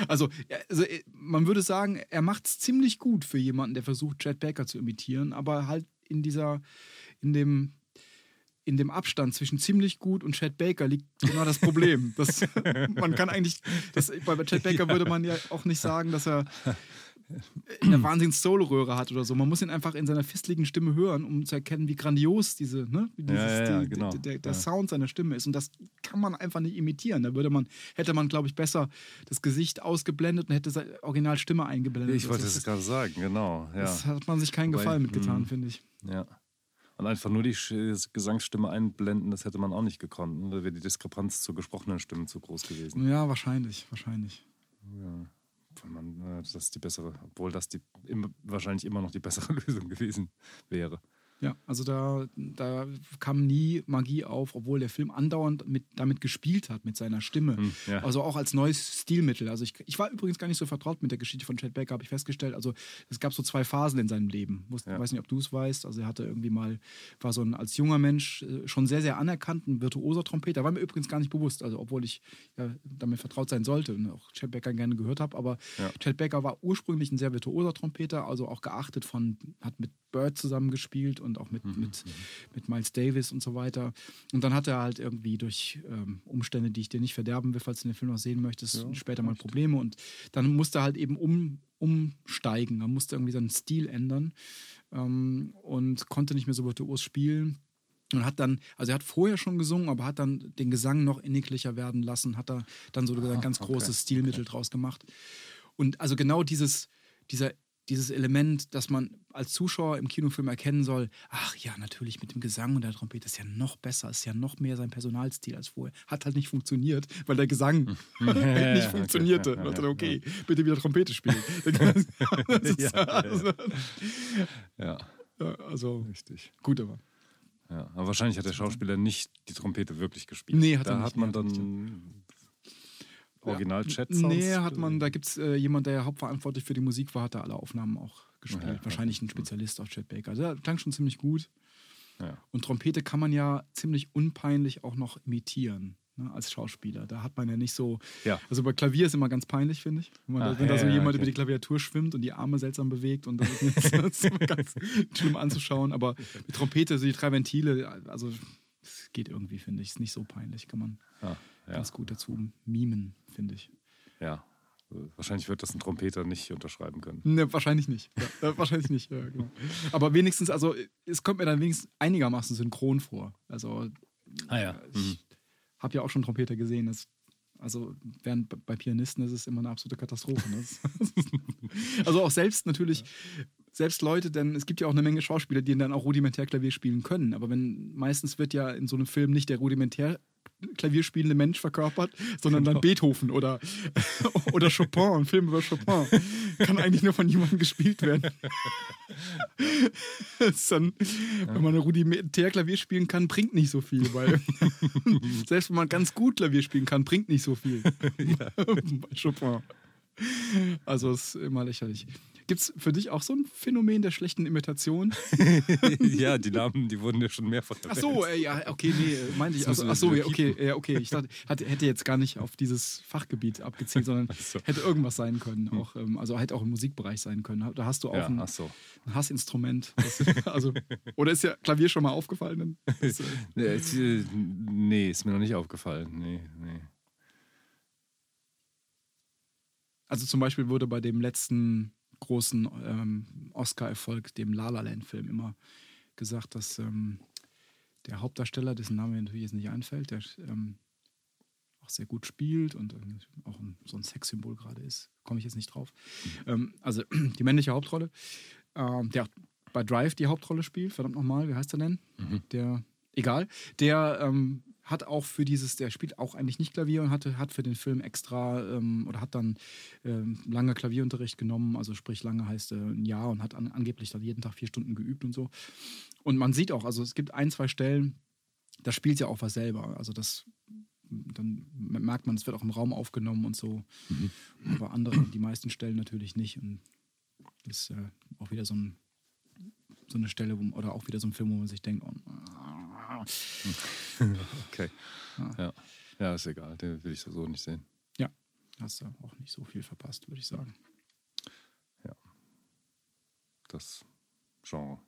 also, also, äh, man würde sagen, er macht es ziemlich gut für jemanden, der versucht, Chad Baker zu imitieren, aber halt in dieser, in dem, in dem Abstand zwischen ziemlich gut und Chad Baker liegt genau das Problem. Das, man kann eigentlich, das, bei Chad Baker würde man ja auch nicht sagen, dass er eine wahnsinns Solo-Röhre hat oder so. Man muss ihn einfach in seiner fistligen Stimme hören, um zu erkennen, wie grandios diese, ne, wie dieses, Ja, ja, die, genau. der, der Ja. Sound seiner Stimme ist. Und das kann man einfach nicht imitieren. Da würde man, hätte man, glaube ich, besser das Gesicht ausgeblendet und hätte seine Originalstimme eingeblendet. Ich wollte es gerade sagen, genau. Ja. das hat man sich keinen Wobei, Gefallen mitgetan, hm. finde ich. ja. Und einfach nur die Gesangsstimme einblenden, das hätte man auch nicht gekonnt. ne? Da wäre die Diskrepanz zur gesprochenen Stimme zu groß gewesen. Ja, wahrscheinlich, wahrscheinlich. Ja. Obwohl, man, äh, das ist die bessere, obwohl das die, wahrscheinlich immer noch die bessere Lösung gewesen wäre. Ja, also da, da kam nie Magie auf, obwohl der Film andauernd mit, damit gespielt hat, mit seiner Stimme. Hm, ja. Also auch als neues Stilmittel. Also ich, ich war übrigens gar nicht so vertraut mit der Geschichte von Chad Baker, habe ich festgestellt. Also es gab so zwei Phasen in seinem Leben. Ich Ja. weiß nicht, ob du es weißt. Also er hatte irgendwie mal, war so ein als junger Mensch äh, schon sehr, sehr anerkannt, ein virtuoser Trompeter. War mir übrigens gar nicht bewusst, also obwohl ich ja, damit vertraut sein sollte und auch Chad Baker gerne gehört habe. Aber Ja. Chad Baker war ursprünglich ein sehr virtuoser Trompeter, also auch geachtet von, hat mit Bird zusammengespielt und auch mit, Mhm, mit, mit Miles Davis und so weiter. Und dann hat er halt irgendwie durch ähm, Umstände, die ich dir nicht verderben will, falls du den Film noch sehen möchtest, Ja, später mal. Probleme. Und dann musste er halt eben um, umsteigen. Er musste irgendwie seinen Stil ändern ähm, und konnte nicht mehr so virtuos spielen. Und hat dann, also er hat vorher schon gesungen, aber hat dann den Gesang noch inniglicher werden lassen, hat da dann so ein ganz okay. großes Stilmittel draus gemacht. Und also genau dieses, dieser, dieses Element, dass man als Zuschauer im Kinofilm erkennen soll, ach ja, natürlich mit dem Gesang und der Trompete ist ja noch besser, ist ja noch mehr sein Personalstil als vorher. Hat halt nicht funktioniert, weil der Gesang nicht funktionierte. Ja, ja, Und dachte, ja, okay, bitte wieder Trompete spielen. Ist- Ja, ja, ja. also, Ja, ja, also richtig. gut, aber. Ja. Aber wahrscheinlich hat der Schauspieler nicht die Trompete wirklich gespielt. Nee, hat er da nicht, hat man er dann original-Chat Nee, hat man, da gibt es äh, jemand, der ja hauptverantwortlich für die Musik war, hat da alle Aufnahmen auch gespielt. Ja, ja, Wahrscheinlich ein Spezialist auf Chet Baker. Also, der klang schon ziemlich gut. Ja. Und Trompete kann man ja ziemlich unpeinlich auch noch imitieren. Ne, als Schauspieler. Da hat man ja nicht so. Ja. Also bei Klavier ist immer ganz peinlich, finde ich. Wenn, man Ah, da, wenn ja, da so jemand okay. über die Klaviatur schwimmt und die Arme seltsam bewegt und das ist, immer ganz schlimm anzuschauen. Aber die Trompete, so die drei Ventile, also es geht irgendwie, finde ich. Ist nicht so peinlich. Kann man Ah, ja. ganz gut dazu mimen, finde ich. ja. Wahrscheinlich wird das ein Trompeter nicht unterschreiben können. Ne, wahrscheinlich nicht. Ja, äh, wahrscheinlich nicht, ja, genau. Aber wenigstens, also es kommt mir dann wenigstens einigermaßen synchron vor. Also Ah ja. ich habe ja auch schon Trompeter gesehen. Das, also während bei Pianisten ist es immer eine absolute Katastrophe. Ne? Also auch selbst natürlich, selbst Leute, denn es gibt ja auch eine Menge Schauspieler, die dann auch rudimentär Klavier spielen können. Aber wenn meistens wird ja in so einem Film nicht der rudimentär Klavier spielende Mensch verkörpert, sondern dann Beethoven oder, oder Chopin, ein Film über Chopin. Kann eigentlich nur von jemandem gespielt werden. Dann, wenn man rudimentär Klavier spielen kann, bringt nicht so viel, weil selbst wenn man ganz gut Klavier spielen kann, bringt nicht so viel. Bei Chopin. Also es ist immer lächerlich. Gibt es für dich auch so ein Phänomen der schlechten Imitation? ja, die Namen, die wurden ja schon mehrfach Ach so, äh, ja, okay, nee, meinte ich. Also, ach so, ja, okay, ja, okay. Ich dachte, hatte, hätte jetzt gar nicht auf dieses Fachgebiet abgezielt, sondern so. hätte irgendwas sein können. Auch, ähm, also hätte auch im Musikbereich sein können. Da hast du auch Ja, ein, ach so. ein Hassinstrument. Das, also, oder ist ja Klavier schon mal aufgefallen? Das, äh, äh, nee, ist mir noch nicht aufgefallen. Nee, nee. also zum Beispiel wurde bei dem letzten großen ähm, Oscar-Erfolg, dem La La Land-Film, immer gesagt, dass ähm, der Hauptdarsteller, dessen Name mir natürlich jetzt nicht einfällt, der ähm, auch sehr gut spielt und äh, auch ein, so ein Sexsymbol gerade ist, komme ich jetzt nicht drauf. Ähm, also die männliche Hauptrolle, ähm, der bei Drive die Hauptrolle spielt, verdammt nochmal, wie heißt er denn? Der, egal, der ähm, hat auch für dieses, der spielt auch eigentlich nicht Klavier und hatte, hat für den Film extra ähm, oder hat dann ähm, lange Klavierunterricht genommen, also sprich lange heißt äh, ein Jahr und hat an, angeblich dann jeden Tag vier Stunden geübt und so. Und man sieht auch, also es gibt ein, zwei Stellen, da spielt ja auch was selber. Also das dann merkt man, es wird auch im Raum aufgenommen und so. Aber andere, die meisten Stellen natürlich nicht. Und das ist äh, auch wieder so, ein, so eine Stelle, wo, oder auch wieder so ein Film, wo man sich denkt, oh, Okay. Ja. ja, ist egal. Den will ich so nicht sehen. ja, hast du auch nicht so viel verpasst, würde ich sagen. Das Genre.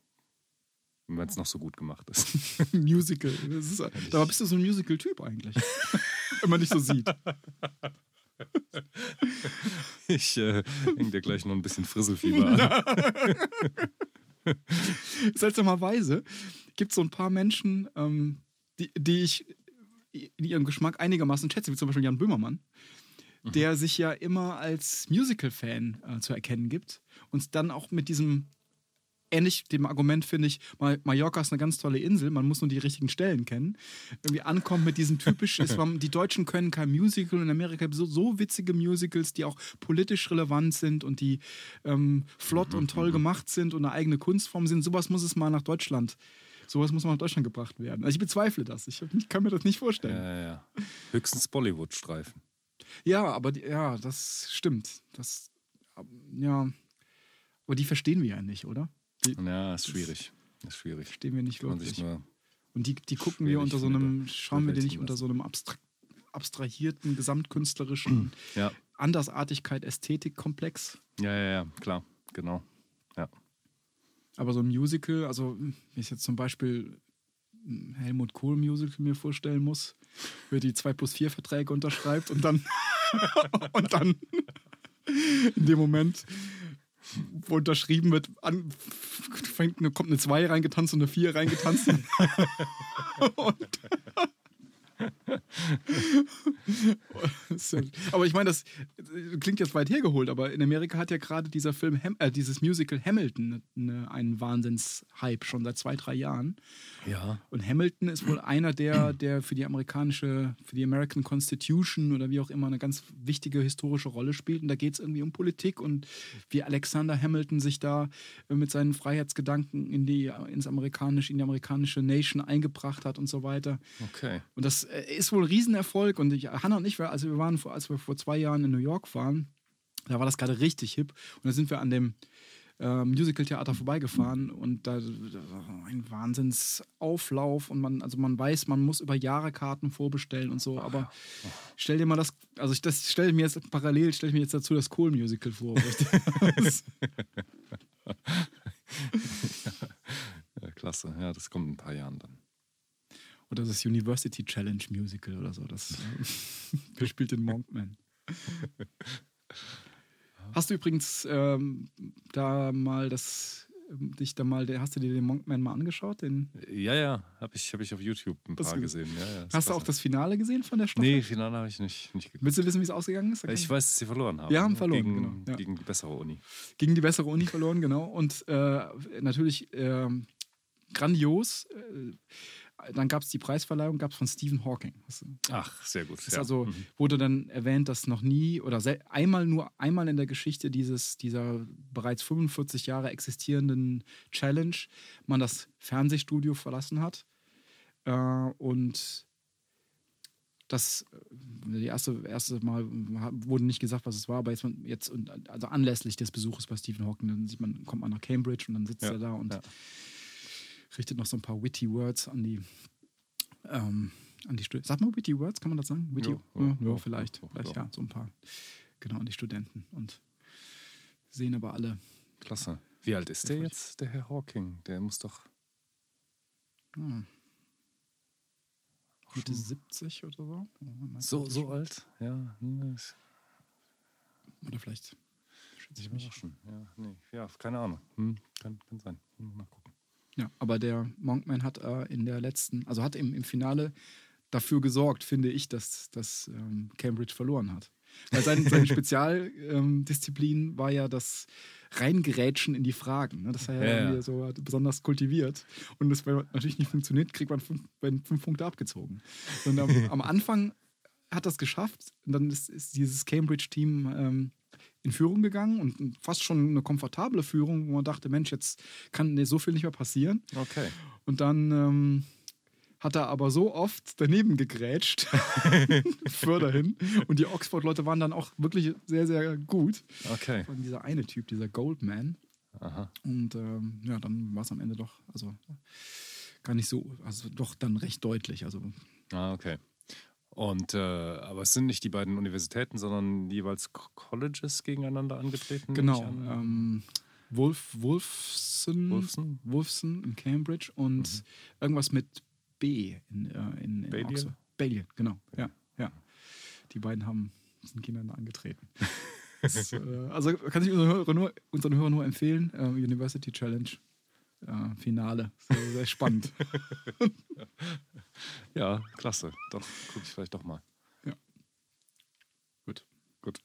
Wenn es noch so gut gemacht ist. Musical. Das ist, dabei bist du so ein Musical-Typ eigentlich. Wenn man dich so sieht. Ich äh, hänge dir gleich noch ein bisschen Frisselfieber an. Seltsamerweise gibt es so ein paar Menschen, ähm, die, die ich in ihrem Geschmack einigermaßen schätze, wie zum Beispiel Jan Böhmermann, der sich ja immer als Musical-Fan äh, zu erkennen gibt und dann auch mit diesem, ähnlich dem Argument finde ich, Ma- Mallorca ist eine ganz tolle Insel, man muss nur die richtigen Stellen kennen, irgendwie ankommt mit diesem typischen, es war, die Deutschen können kein Musical in Amerika so, so witzige Musicals, die auch politisch relevant sind und die ähm, flott und toll gemacht sind und eine eigene Kunstform sind. Sowas muss es mal nach Deutschland. Sowas muss mal nach Deutschland gebracht werden. Also ich bezweifle das. Ich, kann mir das nicht vorstellen. Ja, ja. Höchstens Bollywood-Streifen. Ja, aber die, ja, das stimmt. Das, ähm, ja, aber die verstehen wir ja nicht, oder? Die Ja, ist schwierig. Ist schwierig. verstehen wir nicht wirklich. Und die, die gucken wir unter so einem, schauen wir die nicht unter so einem abstra abstrahierten, gesamtkünstlerischen Ja, Andersartigkeit, Ästhetikkomplex. ja, ja, ja, klar, genau. Aber so ein Musical, also wenn ich jetzt zum Beispiel ein Helmut Kohl Musical mir vorstellen muss, wer die 2 plus 4 Verträge unterschreibt und dann und dann in dem Moment, wo unterschrieben wird, an, fängt, kommt eine 2 reingetanzt und eine 4 reingetanzt. und aber ich meine, das klingt jetzt weit hergeholt, aber in Amerika hat ja gerade dieser Film, äh, dieses Musical Hamilton, ne, einen Wahnsinns-Hype schon seit zwei, drei Jahren. Ja. Und Hamilton ist wohl einer der, der für die amerikanische, für die American Constitution oder wie auch immer eine ganz wichtige historische Rolle spielt. Und da geht es irgendwie um Politik und wie Alexander Hamilton sich da äh, mit seinen Freiheitsgedanken in die, ins amerikanische, in die amerikanische Nation eingebracht hat und so weiter. Okay. Und das äh, ist wohl ein Riesenerfolg. Und ich, Hannah und ich, also wir waren, vor, als wir vor zwei Jahren in New York waren, da war das gerade richtig hip. Und da sind wir an dem äh, Musical-Theater vorbeigefahren und da, da war ein Wahnsinnsauflauf und man, also man weiß, man muss über Jahre Karten vorbestellen und so, aber stell dir mal das, also ich das stelle mir jetzt parallel, stelle ich mir jetzt dazu das Kohl-Musical vor. Ja, klasse. Ja, das kommt in ein paar Jahren dann. oder das University Challenge Musical oder so. Das wer spielt den Monkman? Hast du übrigens ähm, da mal das, ähm, dich da mal, hast du dir den Monkman mal angeschaut? Den, Ja, ja, habe ich, hab ich auf YouTube ein paar gesehen. Ja, ja, hast du auch das Finale gesehen von der Staffel? Nee, Finale habe ich nicht, nicht geguckt. Willst du wissen, wie es ausgegangen ist? Ich weiß, dass sie verloren haben. Ja, haben ne? verloren, Gegen, genau, ja. gegen die bessere Uni. gegen die bessere Uni verloren, genau. Und äh, natürlich ähm, grandios. Äh, dann gab es die Preisverleihung, gab es von Stephen Hawking. Ach, sehr gut. ja. also Mhm. wurde dann erwähnt, dass noch nie oder einmal nur einmal in der Geschichte dieses dieser bereits 45 Jahre existierenden Challenge man das Fernsehstudio verlassen hat äh, und das äh, die erste erste Mal wurde nicht gesagt, was es war, aber jetzt, jetzt und also anlässlich des Besuches bei Stephen Hawking, dann sieht man, kommt man nach Cambridge und dann sitzt Ja, er da und ja. Richtet noch so ein paar witty Words an die ähm, an die Studenten. Sagt man witty Words, kann man das sagen? Witty? Ja, Ja, ja, ja, vielleicht, ja, vielleicht ja. so ein paar genau an die Studenten und sehen aber alle Klasse. Wie alt ist der jetzt, der Herr Hawking? Der muss doch. hm, Mitte schon 70 oder so. So, so alt? Ja, Oder vielleicht schätze ich mich. Ja, nee, ja, keine Ahnung. Hm, kann, kann sein. Mal gucken. Ja, aber der Monkman hat äh, in der letzten, also hat im, im Finale dafür gesorgt, finde ich, dass, dass ähm, Cambridge verloren hat. Weil sein, seine Spezialdisziplin ähm, war ja das Reingerätschen in die Fragen. Ne? Das hat er Ja, ja, so besonders kultiviert. Und das, wenn natürlich nicht funktioniert, kriegt man fünf, fünf Punkte abgezogen. Und am, am Anfang hat das geschafft. Und dann ist, ist dieses Cambridge-Team ähm, in Führung gegangen und fast schon eine komfortable Führung, wo man dachte, Mensch, jetzt kann so viel nicht mehr passieren. Okay. Und dann ähm, hat er aber so oft daneben gegrätscht, förderhin. Und die Oxford-Leute waren dann auch wirklich sehr, sehr gut. Okay. Und dieser eine Typ, dieser Goldman. Aha. Und ähm, ja, dann war es am Ende doch, also gar nicht so, also doch dann recht deutlich. Also Ah, okay. Und, äh, aber es sind nicht die beiden Universitäten, sondern jeweils Co- Colleges gegeneinander angetreten? genau, an? ähm, Wolf, Wolfson, Wolfson? Wolfson in Cambridge und irgendwas mit B in, äh, in, in Balliol? Oxford. Balliol, genau. Ja, ja. Die beiden haben sind gegeneinander angetreten. das, äh, also kann ich unseren Hörern nur, unseren Hörern nur empfehlen. Äh, University Challenge ja, Finale. Sehr, sehr spannend. ja, klasse. Doch, gucke ich vielleicht doch mal. Ja. Gut. Gut.